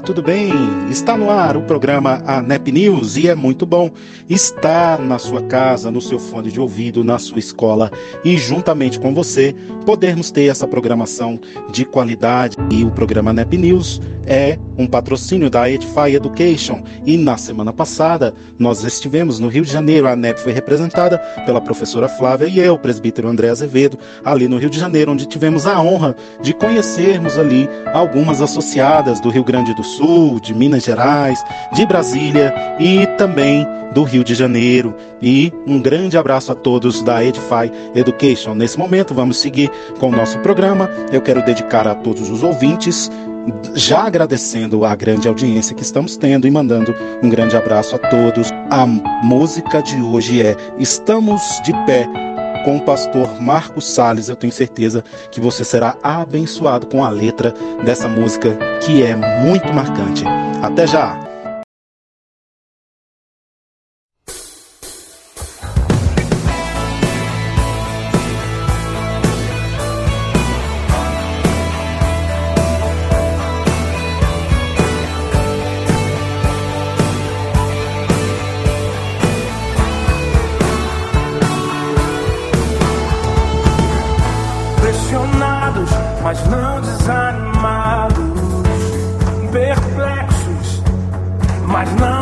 tudo bem? Está no ar o programa ANEP News e é muito bom estar na sua casa, no seu fone de ouvido, na sua escola e juntamente com você podermos ter essa programação de qualidade. E o programa ANEP News é um patrocínio da Edify Education e na semana passada nós estivemos no Rio de Janeiro. A ANEP foi representada pela professora Flávia e eu, presbítero André Azevedo, ali no Rio de Janeiro, onde tivemos a honra de conhecermos ali algumas associadas do Rio Grande do Sul, de Minas Gerais, de Brasília e também do Rio de Janeiro. E um grande abraço a todos da Edify Education. Nesse momento, vamos seguir com o nosso programa. Eu quero dedicar a todos os ouvintes já agradecendo a grande audiência que estamos tendo e mandando um grande abraço a todos. A música de hoje é Estamos de Pé com o pastor Marcos Sales. Eu tenho certeza que você será abençoado com a letra dessa música que é muito marcante. Até já! mas não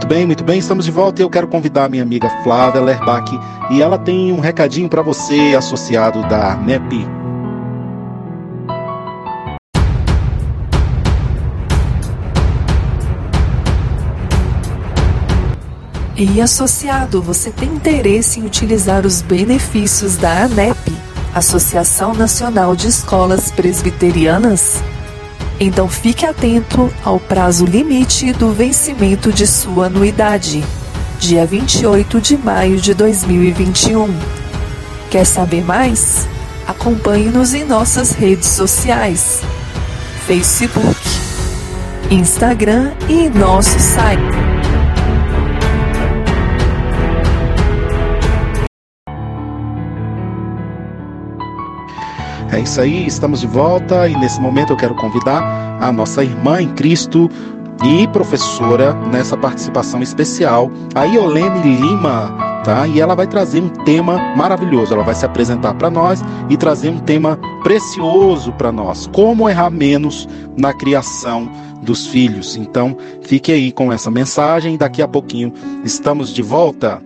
Muito bem, muito bem, estamos de volta e eu quero convidar a minha amiga Flávia Lerbach e ela tem um recadinho para você, associado da NEP. E associado, você tem interesse em utilizar os benefícios da ANEP, Associação Nacional de Escolas Presbiterianas? Então fique atento ao prazo limite do vencimento de sua anuidade, dia 28 de maio de 2021. Quer saber mais? Acompanhe-nos em nossas redes sociais: Facebook, Instagram e nosso site. É isso aí, estamos de volta e nesse momento eu quero convidar a nossa irmã em Cristo e professora nessa participação especial, a Iolene Lima, tá? E ela vai trazer um tema maravilhoso. Ela vai se apresentar para nós e trazer um tema precioso para nós: como errar menos na criação dos filhos. Então, fique aí com essa mensagem. Daqui a pouquinho estamos de volta.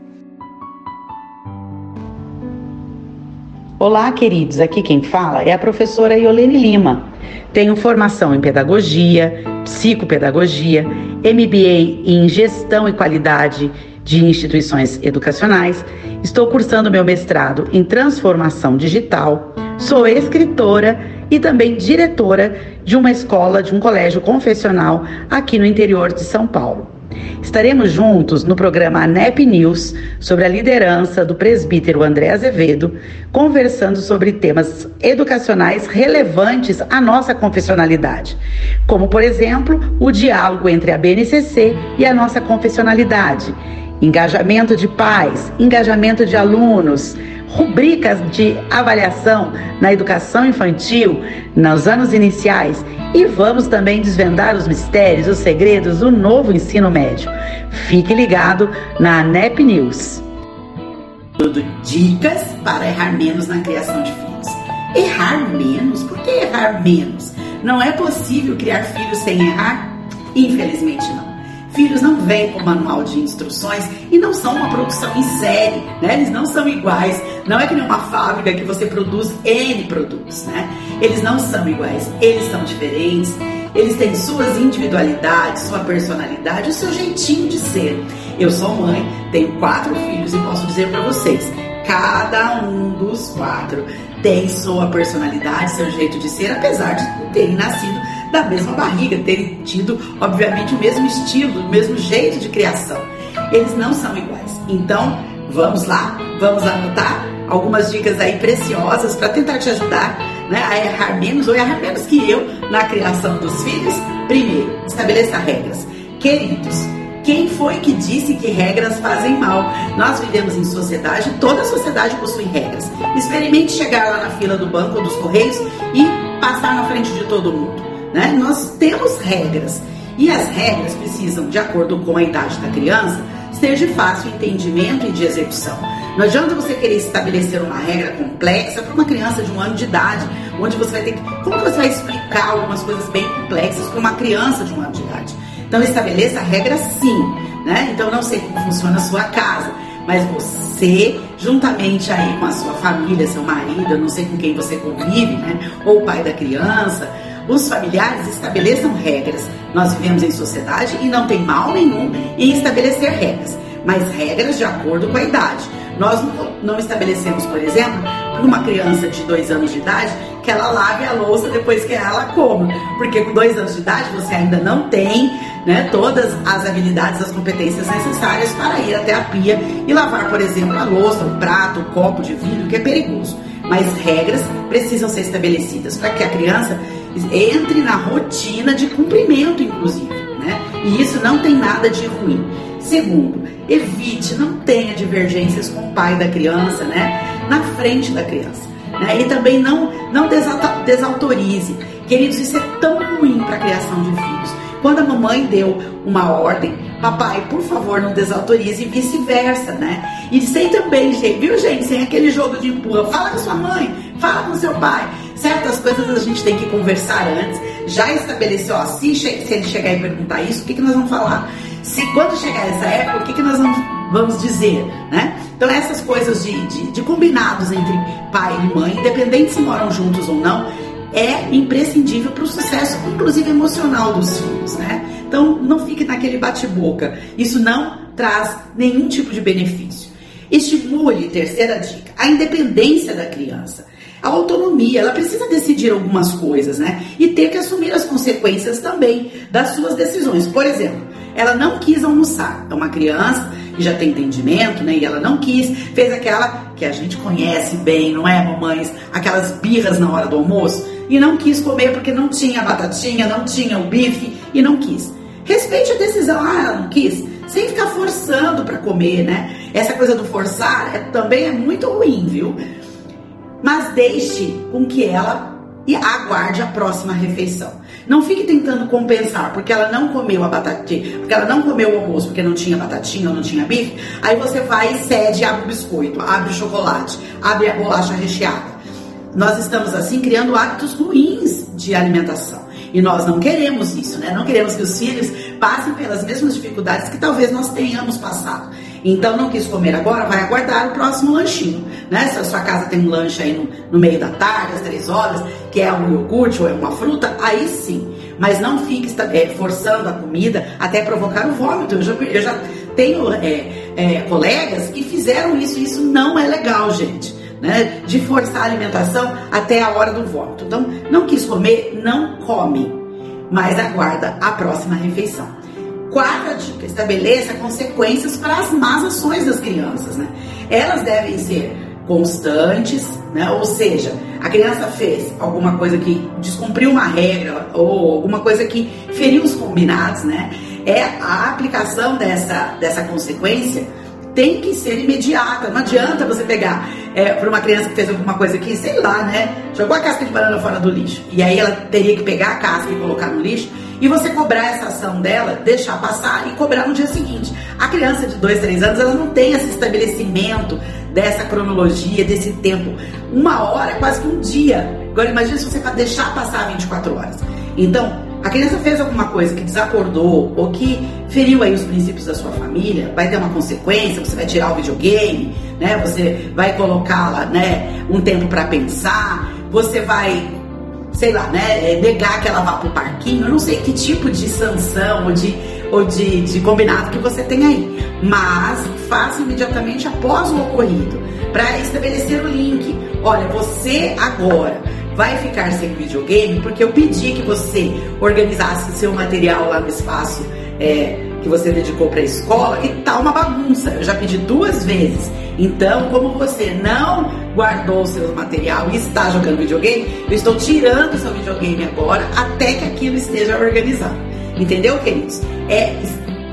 Olá, queridos. Aqui quem fala é a professora Iolene Lima. Tenho formação em pedagogia, psicopedagogia, MBA em gestão e qualidade de instituições educacionais. Estou cursando meu mestrado em transformação digital. Sou escritora e também diretora de uma escola, de um colégio confessional aqui no interior de São Paulo. Estaremos juntos no programa ANEP News sobre a liderança do presbítero André Azevedo, conversando sobre temas educacionais relevantes à nossa confessionalidade, como, por exemplo, o diálogo entre a BNCC e a nossa confessionalidade, engajamento de pais, engajamento de alunos, rubricas de avaliação na educação infantil nos anos iniciais e vamos também desvendar os mistérios, os segredos do novo ensino médio. Fique ligado na ANEP News. Dicas para errar menos na criação de filhos. Errar menos? Por que errar menos? Não é possível criar filhos sem errar? Infelizmente não. Filhos não vêm com manual de instruções e não são uma produção em série, né? Eles não são iguais. Não é que nem uma fábrica que você produz N produtos, né? Eles não são iguais, eles são diferentes. Eles têm suas individualidades, sua personalidade, o seu jeitinho de ser. Eu sou mãe, tenho quatro filhos e posso dizer para vocês, cada um dos quatro tem sua personalidade, seu jeito de ser, apesar de terem nascido da mesma barriga, terem tido, obviamente, o mesmo estilo, o mesmo jeito de criação. Eles não são iguais. Então, vamos lá, vamos anotar algumas dicas aí preciosas para tentar te ajudar né, a errar menos ou errar menos que eu na criação dos filhos. Primeiro, estabeleça regras. Queridos, quem foi que disse que regras fazem mal? Nós vivemos em sociedade, toda sociedade possui regras. Experimente chegar lá na fila do banco ou dos correios e passar na frente de todo mundo. Né? Nós temos regras e as regras precisam, de acordo com a idade da criança, ser de fácil entendimento e de execução. Não adianta você querer estabelecer uma regra complexa para uma criança de um ano de idade, onde você vai ter que. Como você vai explicar algumas coisas bem complexas para uma criança de um ano de idade? Então estabeleça a regra sim, né? Então não sei como funciona a sua casa, mas você, juntamente aí com a sua família, seu marido, não sei com quem você convive, né? Ou o pai da criança, os familiares estabeleçam regras. Nós vivemos em sociedade e não tem mal nenhum em estabelecer regras, mas regras de acordo com a idade. Nós não estabelecemos, por exemplo, para uma criança de dois anos de idade que ela lave a louça depois que ela coma, porque com dois anos de idade você ainda não tem né, todas as habilidades, as competências necessárias para ir até a pia e lavar, por exemplo, a louça, o prato, o copo de vidro, que é perigoso. Mas regras precisam ser estabelecidas para que a criança entre na rotina de cumprimento, inclusive. Né? E isso não tem nada de ruim. Segundo, evite, não tenha divergências com o pai da criança, né? Na frente da criança. Né? E também não, não desautorize. Queridos, isso é tão ruim para a criação de filhos. Quando a mamãe deu uma ordem, papai, por favor, não desautorize e vice-versa, né? E sem também, gente, viu, gente? Sem aquele jogo de empurra. Fala com sua mãe, fala com seu pai. Certas coisas a gente tem que conversar antes. Já estabeleceu, ó, se, se ele chegar e perguntar isso, o que, que nós vamos falar? Se quando chegar essa época, o que, que nós vamos, vamos dizer, né? Então essas coisas de, de, de combinados entre pai e mãe, independente se moram juntos ou não, é imprescindível para o sucesso, inclusive emocional dos filhos, né? Então não fique naquele bate-boca. Isso não traz nenhum tipo de benefício. Estimule, terceira dica, a independência da criança. A autonomia, ela precisa decidir algumas coisas, né? E ter que assumir as consequências também das suas decisões. Por exemplo, ela não quis almoçar. É uma criança que já tem entendimento, né? E ela não quis, fez aquela que a gente conhece bem, não é, mamães? Aquelas birras na hora do almoço. E não quis comer porque não tinha batatinha, não tinha o bife e não quis. Respeite a decisão. Ah, ela não quis sem ficar forçando para comer, né? Essa coisa do forçar é, também é muito ruim, viu? Mas deixe com que ela aguarde a próxima refeição. Não fique tentando compensar, porque ela não comeu a batatinha, porque ela não comeu o almoço, porque não tinha batatinha ou não tinha bife. Aí você vai e cede, abre o biscoito, abre o chocolate, abre a bolacha recheada. Nós estamos assim criando hábitos ruins de alimentação. E nós não queremos isso, né? Não queremos que os filhos passem pelas mesmas dificuldades que talvez nós tenhamos passado. Então, não quis comer agora, vai aguardar o próximo lanchinho, né? Se a sua casa tem um lanche aí no, no meio da tarde, às três horas, que é um iogurte ou é uma fruta, aí sim. Mas não fique é, forçando a comida até provocar o vômito. Eu já, eu já tenho é, é, colegas que fizeram isso e isso não é legal, gente né? De forçar a alimentação até a hora do vômito. Então, não quis comer, não come, mas aguarda a próxima refeição. Quarta dica: estabeleça consequências para as más ações das crianças, né? Elas devem ser constantes, né? Ou seja, a criança fez alguma coisa que descumpriu uma regra ou alguma coisa que feriu os combinados, né? É a aplicação dessa, dessa consequência tem que ser imediata. Não adianta você pegar é, para uma criança que fez alguma coisa aqui, sei lá, né? Jogou a casca de banana fora do lixo. E aí ela teria que pegar a casca e colocar no lixo. E você cobrar essa ação dela, deixar passar e cobrar no dia seguinte. A criança de 2, 3 anos, ela não tem esse estabelecimento dessa cronologia, desse tempo. Uma hora é quase que um dia. Agora imagine se você deixar passar 24 horas. Então, a criança fez alguma coisa que desacordou ou que feriu aí os princípios da sua família, vai ter uma consequência, você vai tirar o videogame, né? Você vai colocá-la, né, um tempo para pensar, você vai sei lá, né, é, negar que ela vá pro parquinho, eu não sei que tipo de sanção ou de, ou de, de combinado que você tem aí, mas faça imediatamente após o ocorrido, para estabelecer o link. Olha, você agora vai ficar sem videogame porque eu pedi que você organizasse seu material lá no espaço é, que você dedicou para a escola e tá uma bagunça. Eu já pedi duas vezes. Então, como você não guardou o seu material e está jogando videogame, eu estou tirando o seu videogame agora até que aquilo esteja organizado. Entendeu, queridos? É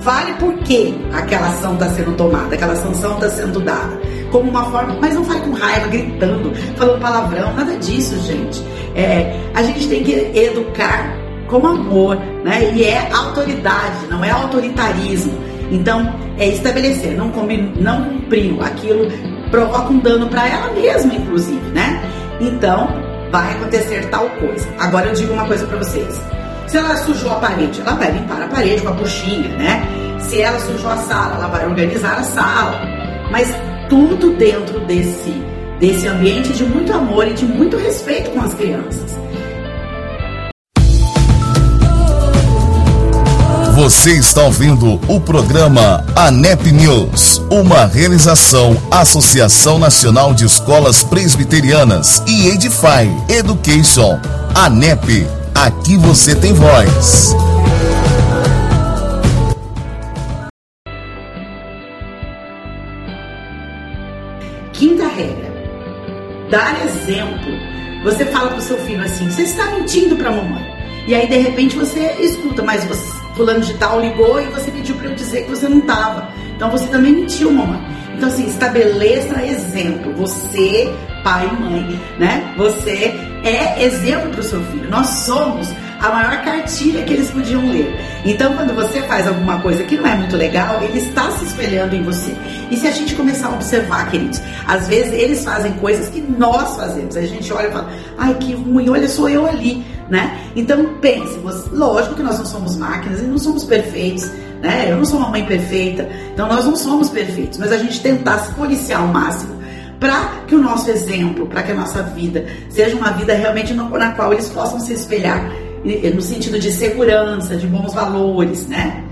Fale por que aquela ação está sendo tomada, aquela sanção está sendo dada. Como uma forma, mas não fale com raiva, gritando, falando palavrão, nada disso, gente. É, a gente tem que educar com amor, né? E é autoridade, não é autoritarismo. Então, é estabelecer, não, combin, não cumpriu aquilo, provoca um dano para ela mesma, inclusive, né? Então, vai acontecer tal coisa. Agora eu digo uma coisa para vocês. Se ela sujou a parede, ela vai limpar a parede com a buchinha, né? Se ela sujou a sala, ela vai organizar a sala. Mas tudo dentro desse, desse ambiente de muito amor e de muito respeito com as crianças. Você está ouvindo o programa ANEP News, uma realização Associação Nacional de Escolas Presbiterianas e Edify Education. ANEP Aqui você tem voz. Quinta regra: dar exemplo. Você fala pro seu filho assim: você está mentindo pra mamãe. E aí de repente você escuta, mas você, fulano de tal ligou e você pediu para eu dizer que você não estava. Então você também mentiu, mamãe. Então assim, estabeleça exemplo. Você pai e mãe, né? Você é exemplo para o seu filho. Nós somos a maior cartilha que eles podiam ler. Então, quando você faz alguma coisa que não é muito legal, ele está se espelhando em você. E se a gente começar a observar, queridos, às vezes eles fazem coisas que nós fazemos. A gente olha e fala, ai que ruim, olha, sou eu ali, né? Então, pense, lógico que nós não somos máquinas e não somos perfeitos, né? Eu não sou uma mãe perfeita, então nós não somos perfeitos, mas a gente tentar se policiar ao máximo para que o nosso exemplo, para que a nossa vida seja uma vida realmente na qual eles possam se espelhar no sentido de segurança, de bons valores, né?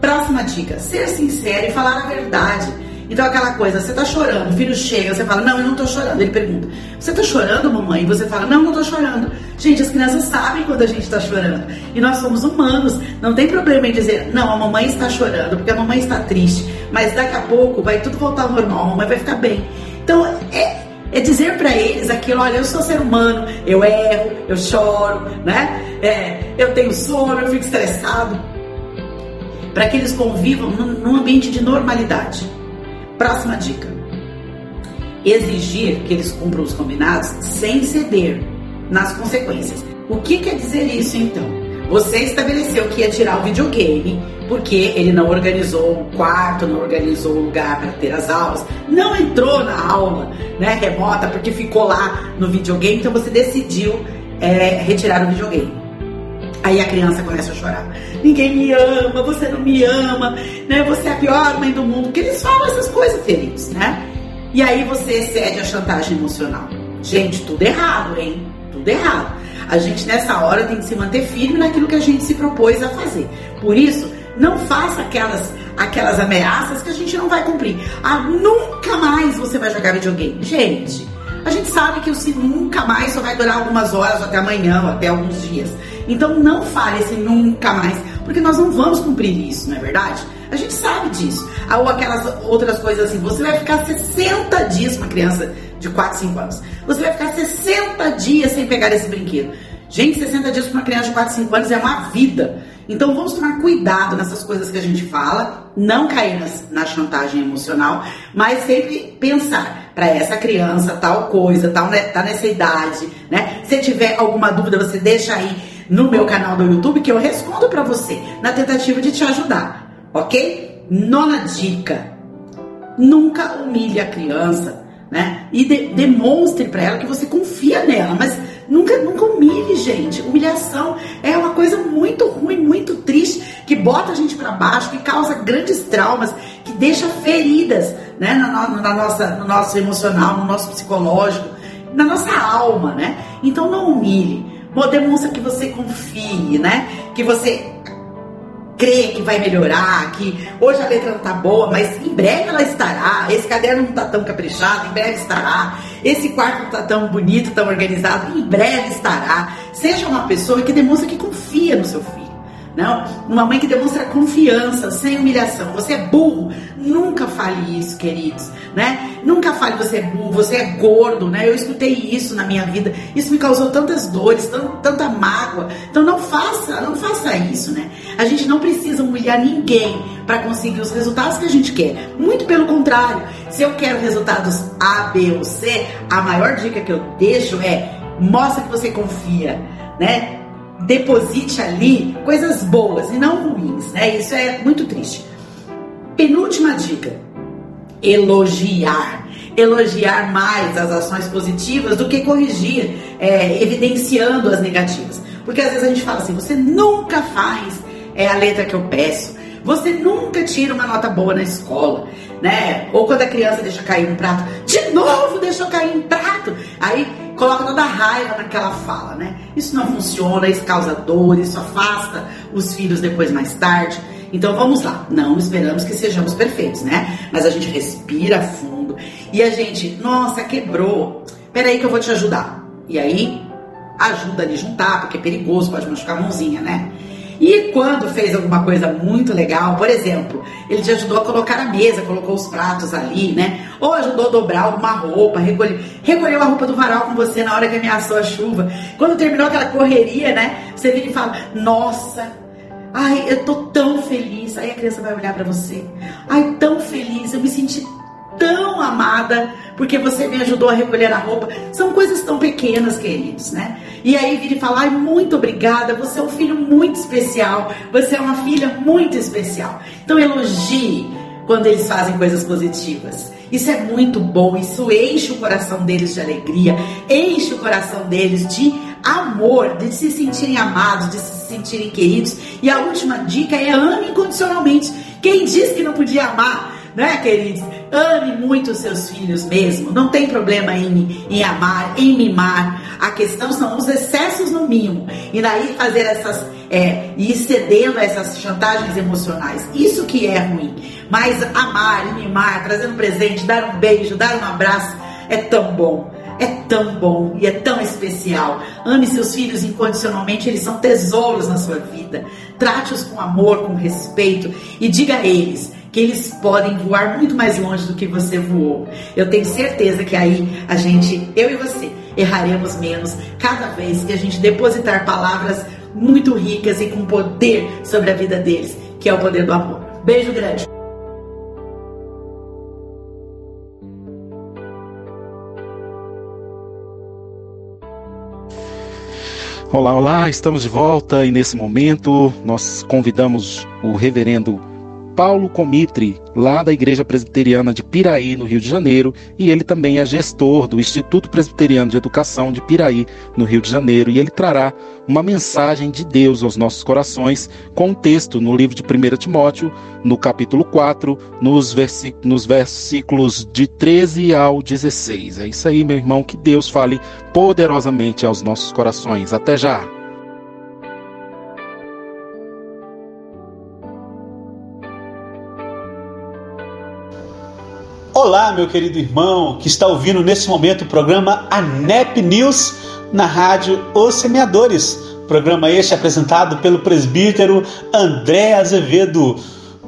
Próxima dica: ser sincero e falar a verdade. Então, aquela coisa, você tá chorando, o filho chega, você fala, não, eu não tô chorando. Ele pergunta, você tá chorando, mamãe? E você fala, não, não tô chorando. Gente, as crianças sabem quando a gente tá chorando. E nós somos humanos. Não tem problema em dizer, não, a mamãe está chorando, porque a mamãe está triste. Mas daqui a pouco vai tudo voltar ao normal, a mamãe vai ficar bem. Então, é, é dizer para eles aquilo, olha, eu sou ser humano, eu erro, eu choro, né? É, eu tenho sono, eu fico estressado. Para que eles convivam num, num ambiente de normalidade. Próxima dica: exigir que eles cumpram os combinados sem ceder nas consequências. O que quer dizer isso então? Você estabeleceu que ia tirar o videogame porque ele não organizou o quarto, não organizou o lugar para ter as aulas, não entrou na aula né, remota porque ficou lá no videogame, então você decidiu é, retirar o videogame. Aí a criança começa a chorar. Ninguém me ama, você não me ama, né? Você é a pior mãe do mundo. Porque eles falam essas coisas, feliz, né? E aí você cede a chantagem emocional. Gente, tudo errado, hein? Tudo errado. A gente nessa hora tem que se manter firme naquilo que a gente se propôs a fazer. Por isso, não faça aquelas aquelas ameaças que a gente não vai cumprir. Ah, nunca mais você vai jogar videogame. Gente, a gente sabe que o se nunca mais só vai durar algumas horas, até amanhã, ou até alguns dias. Então não fale esse nunca mais, porque nós não vamos cumprir isso, não é verdade? A gente sabe disso. Ou aquelas outras coisas assim, você vai ficar 60 dias, uma criança de 4, 5 anos, você vai ficar 60 dias sem pegar esse brinquedo. Gente, 60 dias para uma criança de 4, 5 anos é uma vida. Então vamos tomar cuidado nessas coisas que a gente fala, não cair nas, na chantagem emocional, mas sempre pensar para essa criança tal coisa, tal, né, tá nessa idade, né? Se tiver alguma dúvida, você deixa aí no meu canal do YouTube que eu respondo para você, na tentativa de te ajudar, ok? Nona dica: nunca humilhe a criança, né? E de, demonstre para ela que você confia nela, mas nunca, nunca humilhe, gente. Humilhação é uma coisa muito ruim, muito triste, que bota a gente para baixo, que causa grandes traumas, que deixa feridas, né? Na, na nossa, no nosso emocional, no nosso psicológico, na nossa alma, né? Então não humilhe demonstra que você confie, né? Que você crê que vai melhorar, que hoje a letra não tá boa, mas em breve ela estará. Esse caderno não tá tão caprichado, em breve estará. Esse quarto não tá tão bonito, tão organizado, em breve estará. Seja uma pessoa que demonstra que confia no seu filho. Não, uma mãe que demonstra confiança, sem humilhação. Você é burro. Nunca fale isso, queridos, né? Nunca fale você é burro, você é gordo, né? Eu escutei isso na minha vida. Isso me causou tantas dores, tanta mágoa. Então não faça, não faça isso, né? A gente não precisa humilhar ninguém para conseguir os resultados que a gente quer. Muito pelo contrário. Se eu quero resultados A, B ou C, a maior dica que eu deixo é mostra que você confia, né? Deposite ali coisas boas e não ruins, né? Isso é muito triste. Penúltima dica: elogiar. Elogiar mais as ações positivas do que corrigir, é, evidenciando as negativas. Porque às vezes a gente fala assim: você nunca faz é, a letra que eu peço, você nunca tira uma nota boa na escola, né? Ou quando a criança deixa cair um prato, de novo deixou cair um prato. Aí coloca toda a raiva naquela fala, né? Isso não funciona, isso causa dor, isso afasta os filhos depois mais tarde. Então vamos lá, não esperamos que sejamos perfeitos, né? Mas a gente respira fundo e a gente, nossa, quebrou. Peraí que eu vou te ajudar. E aí, ajuda ali juntar, porque é perigoso, pode machucar a mãozinha, né? E quando fez alguma coisa muito legal, por exemplo, ele te ajudou a colocar a mesa, colocou os pratos ali, né? Ou ajudou a dobrar alguma roupa, recolheu, recolheu a roupa do varal com você na hora que ameaçou a chuva. Quando terminou aquela correria, né? Você vira e fala: Nossa, ai, eu tô tão feliz. Aí a criança vai olhar para você: Ai, tão feliz, eu me senti tão amada porque você me ajudou a recolher a roupa. São coisas tão pequenas, queridos, né? E aí vira e fala: Ai, muito obrigada, você é um filho muito especial, você é uma filha muito especial. Então elogie quando eles fazem coisas positivas. Isso é muito bom, isso enche o coração deles de alegria, enche o coração deles de amor, de se sentirem amados, de se sentirem queridos. E a última dica é ame incondicionalmente. Quem disse que não podia amar, né, queridos? Ame muito os seus filhos mesmo. Não tem problema em, em amar, em mimar. A questão são os excessos no mimo. E daí fazer essas. É, cedendo a essas chantagens emocionais. Isso que é ruim. Mas amar mimar, trazer um presente, dar um beijo, dar um abraço, é tão bom. É tão bom e é tão especial. Ame seus filhos incondicionalmente, eles são tesouros na sua vida. Trate-os com amor, com respeito e diga a eles que eles podem voar muito mais longe do que você voou. Eu tenho certeza que aí a gente, eu e você, erraremos menos cada vez que a gente depositar palavras muito ricas e com poder sobre a vida deles, que é o poder do amor. Beijo grande. Olá, olá, estamos de volta e nesse momento nós convidamos o reverendo Paulo Comitre, lá da Igreja Presbiteriana de Piraí, no Rio de Janeiro, e ele também é gestor do Instituto Presbiteriano de Educação de Piraí, no Rio de Janeiro, e ele trará uma mensagem de Deus aos nossos corações com um texto no livro de 1 Timóteo, no capítulo 4, nos, nos versículos de 13 ao 16. É isso aí, meu irmão, que Deus fale poderosamente aos nossos corações. Até já! Olá, meu querido irmão que está ouvindo nesse momento o programa ANEP News na rádio Os Semeadores. Programa este apresentado pelo presbítero André Azevedo.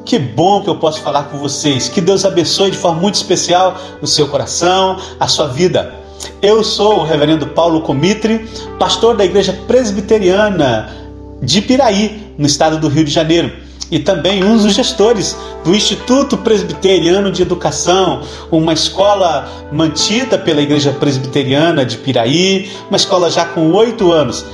Que bom que eu posso falar com vocês. Que Deus abençoe de forma muito especial o seu coração, a sua vida. Eu sou o reverendo Paulo Comitre, pastor da Igreja Presbiteriana de Piraí, no estado do Rio de Janeiro e também um dos gestores do Instituto Presbiteriano de Educação, uma escola mantida pela Igreja Presbiteriana de Piraí, uma escola já com oito anos.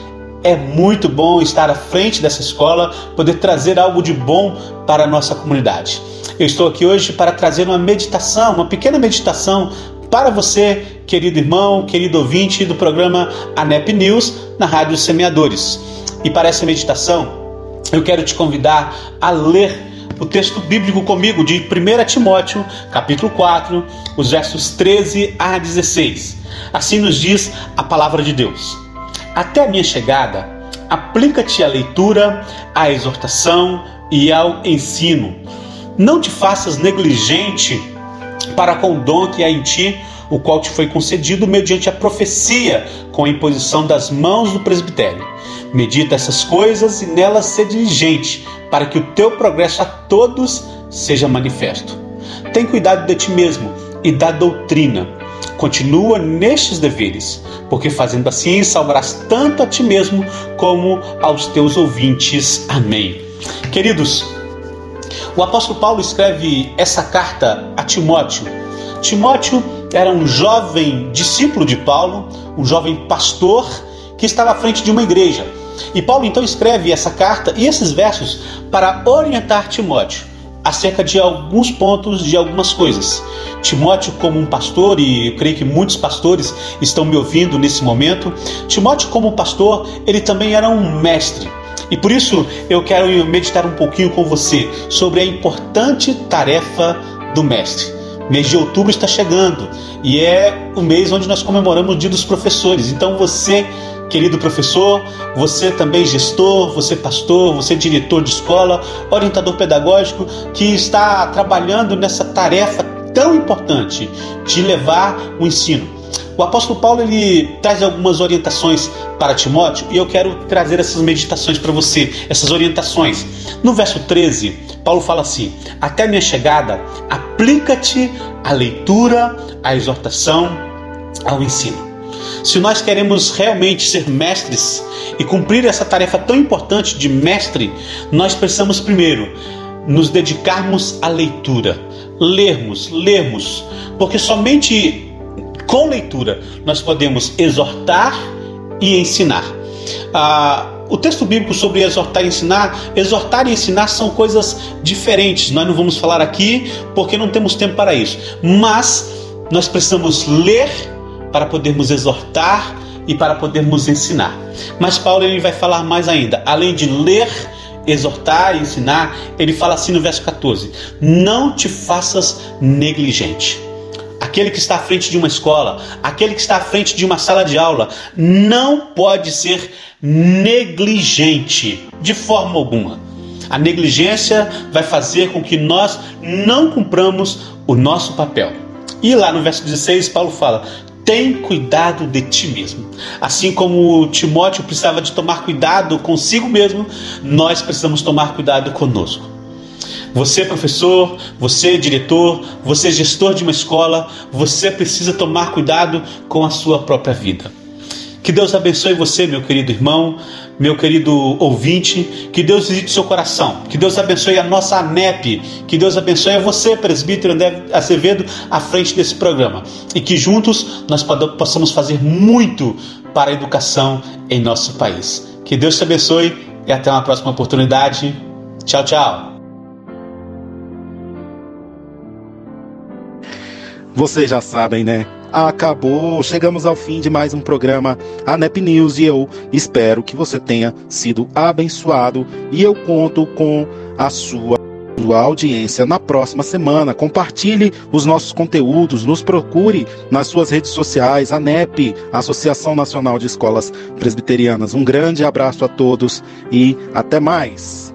É muito bom estar à frente dessa escola, poder trazer algo de bom para a nossa comunidade. Eu estou aqui hoje para trazer uma meditação, uma pequena meditação para você, querido irmão, querido ouvinte do programa ANEP News na Rádio Semeadores. E para essa meditação, eu quero te convidar a ler o texto bíblico comigo de 1 Timóteo, capítulo 4, os versos 13 a 16. Assim nos diz a palavra de Deus. Até a minha chegada, aplica-te à leitura, à exortação e ao ensino. Não te faças negligente para com o dom que há em ti, o qual te foi concedido mediante a profecia, com a imposição das mãos do presbitério. Medita essas coisas e nelas ser diligente, para que o teu progresso a todos seja manifesto. Tem cuidado de ti mesmo e da doutrina. Continua nestes deveres, porque fazendo assim salvarás tanto a ti mesmo como aos teus ouvintes. Amém. Queridos, o apóstolo Paulo escreve essa carta a Timóteo. Timóteo era um jovem discípulo de Paulo, um jovem pastor que estava à frente de uma igreja. E Paulo então escreve essa carta e esses versos para orientar Timóteo acerca de alguns pontos, de algumas coisas. Timóteo, como um pastor, e eu creio que muitos pastores estão me ouvindo nesse momento, Timóteo, como pastor, ele também era um mestre. E por isso eu quero meditar um pouquinho com você sobre a importante tarefa do mestre. Mês de outubro está chegando e é o mês onde nós comemoramos o Dia dos Professores. Então você querido professor, você também gestor, você pastor, você diretor de escola, orientador pedagógico que está trabalhando nessa tarefa tão importante de levar o ensino. O apóstolo Paulo ele traz algumas orientações para Timóteo e eu quero trazer essas meditações para você, essas orientações. No verso 13, Paulo fala assim: Até minha chegada, aplica-te à leitura, à exortação, ao ensino. Se nós queremos realmente ser mestres e cumprir essa tarefa tão importante de mestre, nós precisamos primeiro nos dedicarmos à leitura, lermos, lermos, porque somente com leitura nós podemos exortar e ensinar. Ah, o texto bíblico sobre exortar e ensinar, exortar e ensinar são coisas diferentes. Nós não vamos falar aqui porque não temos tempo para isso. Mas nós precisamos ler para podermos exortar e para podermos ensinar. Mas Paulo ele vai falar mais ainda, além de ler, exortar e ensinar, ele fala assim no verso 14: Não te faças negligente. Aquele que está à frente de uma escola, aquele que está à frente de uma sala de aula, não pode ser negligente de forma alguma. A negligência vai fazer com que nós não cumpramos o nosso papel. E lá no verso 16, Paulo fala: tem cuidado de ti mesmo. Assim como Timóteo precisava de tomar cuidado consigo mesmo, nós precisamos tomar cuidado conosco. Você, professor, você, diretor, você, gestor de uma escola, você precisa tomar cuidado com a sua própria vida. Que Deus abençoe você, meu querido irmão, meu querido ouvinte. Que Deus visite seu coração. Que Deus abençoe a nossa ANEP. Que Deus abençoe a você, presbítero André Acevedo, à frente desse programa. E que juntos nós possamos fazer muito para a educação em nosso país. Que Deus te abençoe e até uma próxima oportunidade. Tchau, tchau. Vocês já sabem, né? Acabou. Chegamos ao fim de mais um programa ANEP News e eu espero que você tenha sido abençoado e eu conto com a sua audiência na próxima semana. Compartilhe os nossos conteúdos, nos procure nas suas redes sociais, ANEP, Associação Nacional de Escolas Presbiterianas. Um grande abraço a todos e até mais.